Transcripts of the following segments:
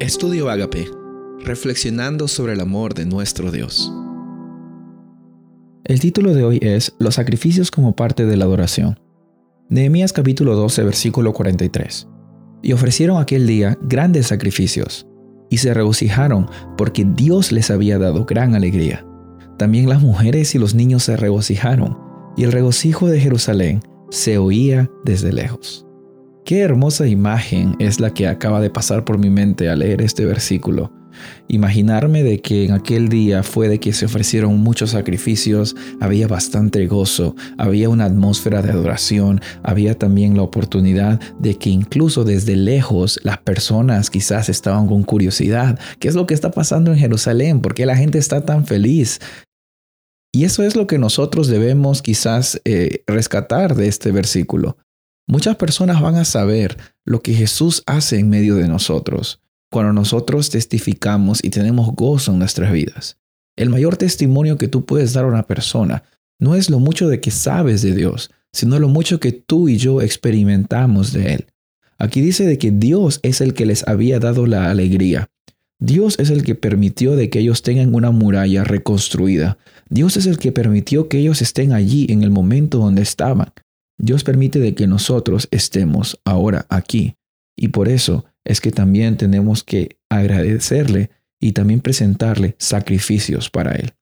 Estudio Agape, reflexionando sobre el amor de nuestro Dios. El título de hoy es Los sacrificios como parte de la adoración. Nehemías capítulo 12, versículo 43. Y ofrecieron aquel día grandes sacrificios, y se regocijaron porque Dios les había dado gran alegría. También las mujeres y los niños se regocijaron, y el regocijo de Jerusalén se oía desde lejos. Qué hermosa imagen es la que acaba de pasar por mi mente al leer este versículo. Imaginarme de que en aquel día fue de que se ofrecieron muchos sacrificios, había bastante gozo, había una atmósfera de adoración, había también la oportunidad de que incluso desde lejos las personas quizás estaban con curiosidad, ¿qué es lo que está pasando en Jerusalén? ¿Por qué la gente está tan feliz? Y eso es lo que nosotros debemos quizás eh, rescatar de este versículo. Muchas personas van a saber lo que Jesús hace en medio de nosotros cuando nosotros testificamos y tenemos gozo en nuestras vidas. El mayor testimonio que tú puedes dar a una persona no es lo mucho de que sabes de Dios, sino lo mucho que tú y yo experimentamos de Él. Aquí dice de que Dios es el que les había dado la alegría. Dios es el que permitió de que ellos tengan una muralla reconstruida. Dios es el que permitió que ellos estén allí en el momento donde estaban. Dios permite de que nosotros estemos ahora aquí. Y por eso es que también tenemos que agradecerle y también presentarle sacrificios para Él.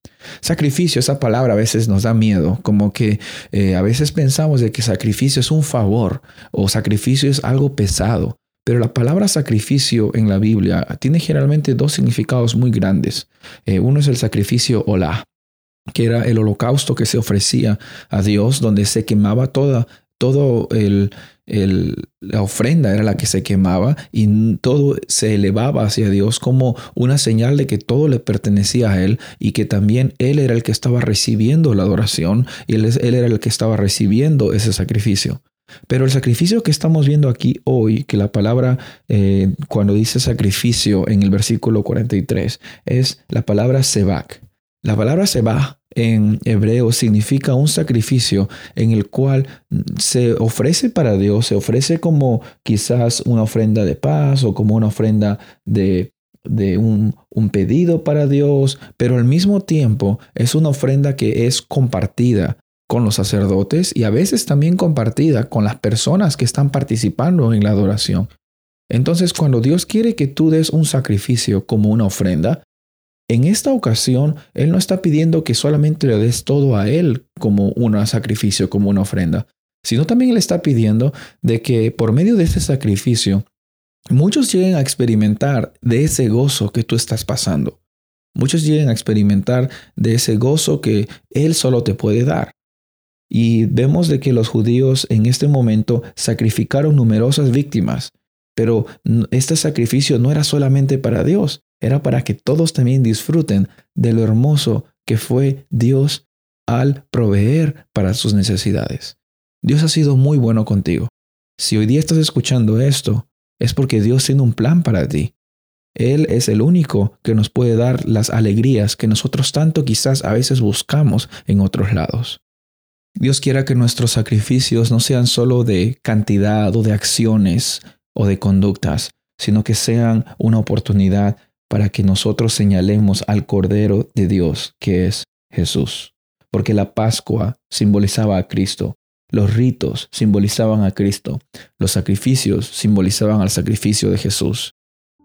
Sacrificio, esa palabra a veces nos da miedo, como que eh, a veces pensamos de que sacrificio es un favor o sacrificio es algo pesado, pero la palabra sacrificio en la Biblia tiene generalmente dos significados muy grandes. Eh, uno es el sacrificio hola, que era el holocausto que se ofrecía a Dios, donde se quemaba toda, todo el, la ofrenda era la que se quemaba y todo se elevaba hacia Dios como una señal de que todo le pertenecía a Él y que también Él era el que estaba recibiendo la adoración y Él, él era el que estaba recibiendo ese sacrificio. Pero el sacrificio que estamos viendo aquí hoy, que la palabra eh, cuando dice sacrificio en el versículo 43 es la palabra sebak. La palabra seba en hebreo significa un sacrificio en el cual se ofrece para Dios, se ofrece como quizás una ofrenda de paz o como una ofrenda de, un pedido para Dios, pero al mismo tiempo es una ofrenda que es compartida con los sacerdotes y a veces también compartida con las personas que están participando en la adoración. Entonces, cuando Dios quiere que tú des un sacrificio como una ofrenda, en esta ocasión, Él no está pidiendo que solamente le des todo a Él como un sacrificio, como una ofrenda, sino también Él está pidiendo de que por medio de ese sacrificio, muchos lleguen a experimentar de ese gozo que tú estás pasando. Muchos lleguen a experimentar de ese gozo que Él solo te puede dar. Y vemos de que los judíos en este momento sacrificaron numerosas víctimas, pero este sacrificio no era solamente para Dios, era para que todos también disfruten de lo hermoso que fue Dios al proveer para sus necesidades. Dios ha sido muy bueno contigo. Si hoy día estás escuchando esto, es porque Dios tiene un plan para ti. Él es el único que nos puede dar las alegrías que nosotros tanto quizás a veces buscamos en otros lados. Dios quiera que nuestros sacrificios no sean solo de cantidad o de acciones o de conductas, sino que sean una oportunidad para que nosotros señalemos al Cordero de Dios, que es Jesús. Porque la Pascua simbolizaba a Cristo, los ritos simbolizaban a Cristo, los sacrificios simbolizaban al sacrificio de Jesús.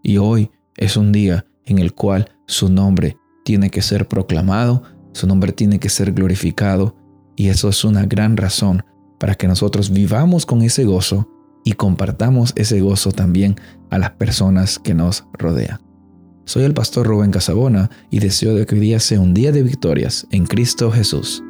Y hoy es un día en el cual su nombre tiene que ser proclamado, su nombre tiene que ser glorificado, y eso es una gran razón para que nosotros vivamos con ese gozo y compartamos ese gozo también a las personas que nos rodean. Soy el pastor Rubén Casabona y deseo de que hoy día sea un día de victorias en Cristo Jesús.